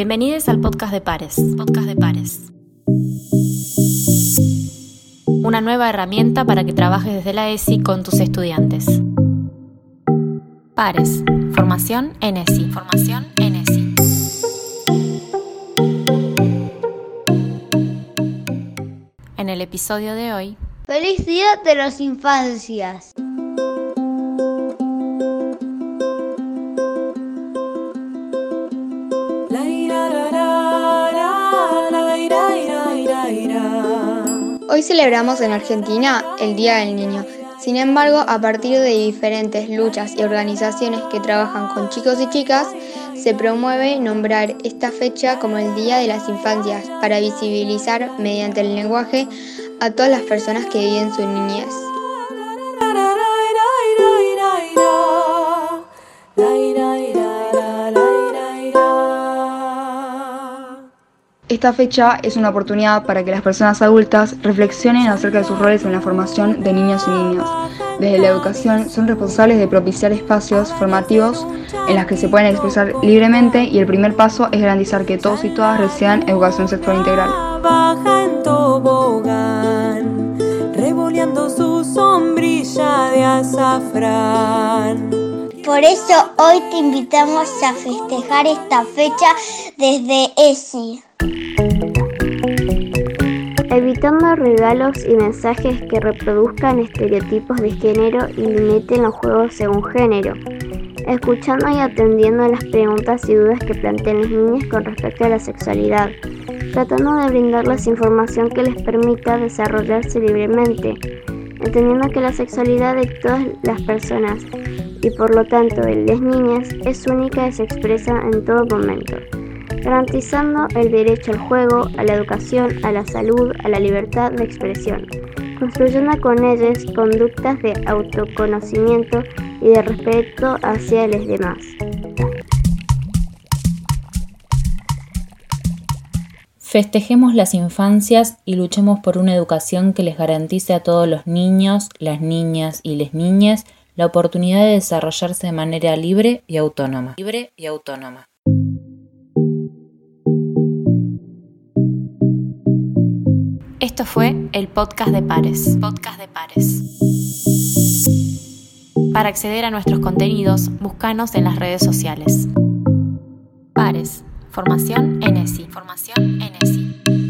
Bienvenidos al podcast de Pares. Podcast de Pares. Una nueva herramienta para que trabajes desde la ESI con tus estudiantes. Pares. Formación en ESI. Formación en ESI. En el episodio de hoy. ¡Feliz Día de las Infancias! Hoy celebramos en Argentina el Día del Niño. Sin embargo, a partir de diferentes luchas y organizaciones que trabajan con chicos y chicas, se promueve nombrar esta fecha como el Día de las Infancias para visibilizar mediante el lenguaje a todas las personas que viven su niñez. Esta fecha es una oportunidad para que las personas adultas reflexionen acerca de sus roles en la formación de niños y niñas. Desde la educación son responsables de propiciar espacios formativos en los que se pueden expresar libremente y el primer paso es garantizar que todos y todas reciban educación sexual integral. su sombrilla de azafrán. Por eso hoy te invitamos a festejar esta fecha desde ESI. Evitando regalos y mensajes que reproduzcan estereotipos de género y limiten los juegos según género. Escuchando y atendiendo a las preguntas y dudas que plantean las niñas con respecto a la sexualidad. Tratando de brindarles información que les permita desarrollarse libremente. Entendiendo que la sexualidad de todas las personas y por lo tanto de las niñas es única y se expresa en todo momento garantizando el derecho al juego, a la educación, a la salud, a la libertad de expresión, construyendo con ellas conductas de autoconocimiento y de respeto hacia los demás. Festejemos las infancias y luchemos por una educación que les garantice a todos los niños, las niñas y les niñas la oportunidad de desarrollarse de manera libre y autónoma. Libre y autónoma. Esto fue el podcast de Pares. Podcast de Pares. Para acceder a nuestros contenidos, búscanos en las redes sociales. Pares. Formación ESI. Formación ESI.